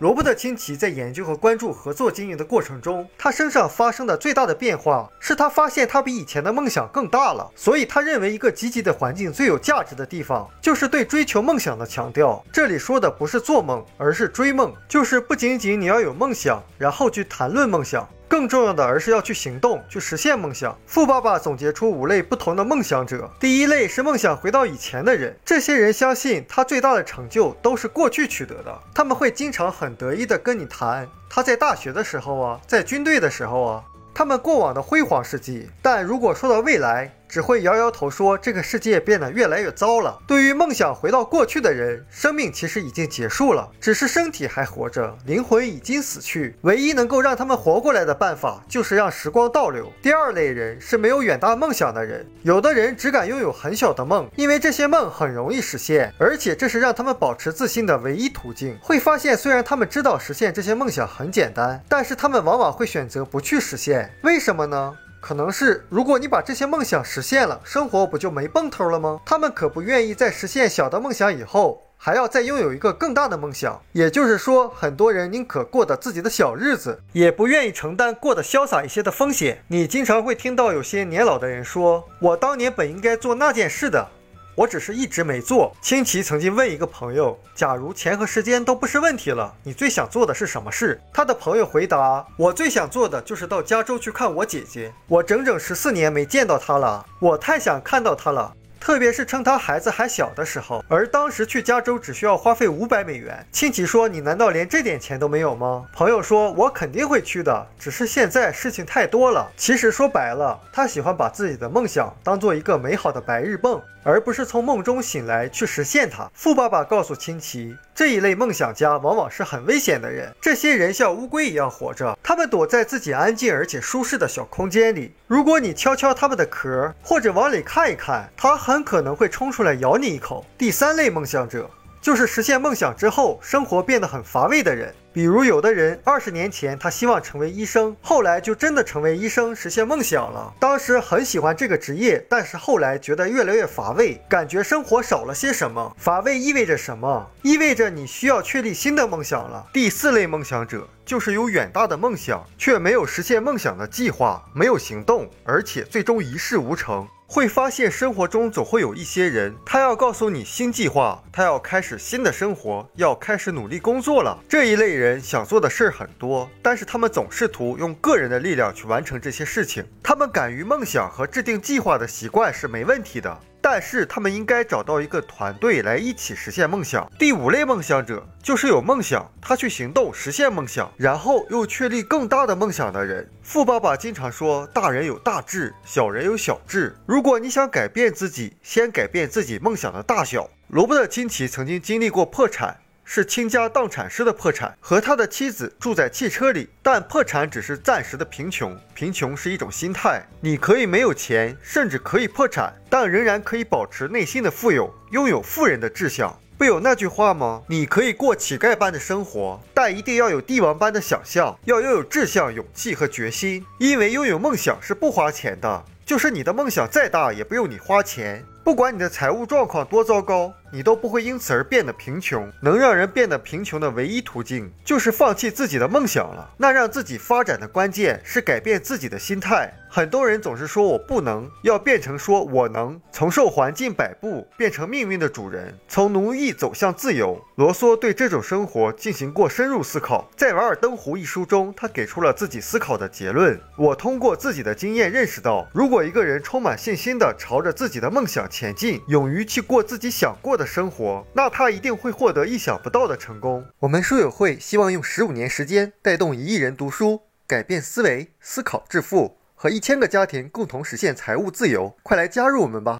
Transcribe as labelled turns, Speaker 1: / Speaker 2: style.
Speaker 1: 罗伯特清崎在研究和关注合作经营的过程中，他身上发生的最大的变化是他发现他比以前的梦想更大了。所以他认为一个积极的环境最有价值的地方，就是对追求梦想的强调。这里说的不是做梦，而是追梦，就是不仅仅你要有梦想，然后去谈论梦想。更重要的，而是要去行动，去实现梦想。富爸爸总结出五类不同的梦想者。第一类是梦想回到以前的人，这些人相信他最大的成就都是过去取得的，他们会经常很得意的跟你谈他在大学的时候啊，在军队的时候啊，他们过往的辉煌事迹。但如果说到未来，只会摇摇头说这个世界变得越来越糟了。对于梦想回到过去的人，生命其实已经结束了，只是身体还活着，灵魂已经死去。唯一能够让他们活过来的办法，就是让时光倒流。第二类人是没有远大梦想的人，有的人只敢拥有很小的梦，因为这些梦很容易实现，而且这是让他们保持自信的唯一途径。会发现，虽然他们知道实现这些梦想很简单，但是他们往往会选择不去实现。为什么呢？可能是，如果你把这些梦想实现了，生活不就没蹦头了吗？他们可不愿意在实现小的梦想以后，还要再拥有一个更大的梦想。也就是说，很多人宁可过得自己的小日子，也不愿意承担过得潇洒一些的风险。你经常会听到有些年老的人说：“我当年本应该做那件事的。”我只是一直没做。清奇曾经问一个朋友：“假如钱和时间都不是问题了，你最想做的是什么事？”他的朋友回答：“我最想做的就是到加州去看我姐姐。我整整十四年没见到她了，我太想看到她了。”特别是趁他孩子还小的时候，而当时去加州只需要花费五百美元。亲戚说：“你难道连这点钱都没有吗？”朋友说：“我肯定会去的，只是现在事情太多了。”其实说白了，他喜欢把自己的梦想当做一个美好的白日梦，而不是从梦中醒来去实现它。富爸爸告诉亲戚，这一类梦想家往往是很危险的人。这些人像乌龟一样活着，他们躲在自己安静而且舒适的小空间里。如果你敲敲他们的壳，或者往里看一看，他很。很可能会冲出来咬你一口。第三类梦想者，就是实现梦想之后，生活变得很乏味的人。比如，有的人二十年前他希望成为医生，后来就真的成为医生，实现梦想了。当时很喜欢这个职业，但是后来觉得越来越乏味，感觉生活少了些什么。乏味意味着什么？意味着你需要确立新的梦想了。第四类梦想者，就是有远大的梦想，却没有实现梦想的计划，没有行动，而且最终一事无成。会发现生活中总会有一些人，他要告诉你新计划，他要开始新的生活，要开始努力工作了。这一类人想做的事儿很多，但是他们总试图用个人的力量去完成这些事情。他们敢于梦想和制定计划的习惯是没问题的。但是他们应该找到一个团队来一起实现梦想。第五类梦想者就是有梦想，他去行动实现梦想，然后又确立更大的梦想的人。富爸爸经常说，大人有大志，小人有小志。如果你想改变自己，先改变自己梦想的大小。罗伯特清崎曾经经历过破产。是倾家荡产式的破产，和他的妻子住在汽车里。但破产只是暂时的贫穷，贫穷是一种心态。你可以没有钱，甚至可以破产，但仍然可以保持内心的富有，拥有富人的志向。不有那句话吗？你可以过乞丐般的生活，但一定要有帝王般的想象，要拥有志向、勇气和决心。因为拥有梦想是不花钱的，就是你的梦想再大，也不用你花钱。不管你的财务状况多糟糕。你都不会因此而变得贫穷。能让人变得贫穷的唯一途径，就是放弃自己的梦想了。那让自己发展的关键是改变自己的心态。很多人总是说我不能，要变成说我能。从受环境摆布变成命运的主人，从奴役走向自由。罗梭对这种生活进行过深入思考。在《瓦尔登湖》一书中，他给出了自己思考的结论。我通过自己的经验认识到，如果一个人充满信心地朝着自己的梦想前进，勇于去过自己想过。的生活，那他一定会获得意想不到的成功。我们书友会希望用十五年时间带动一亿人读书，改变思维，思考致富，和一千个家庭共同实现财务自由。快来加入我们吧！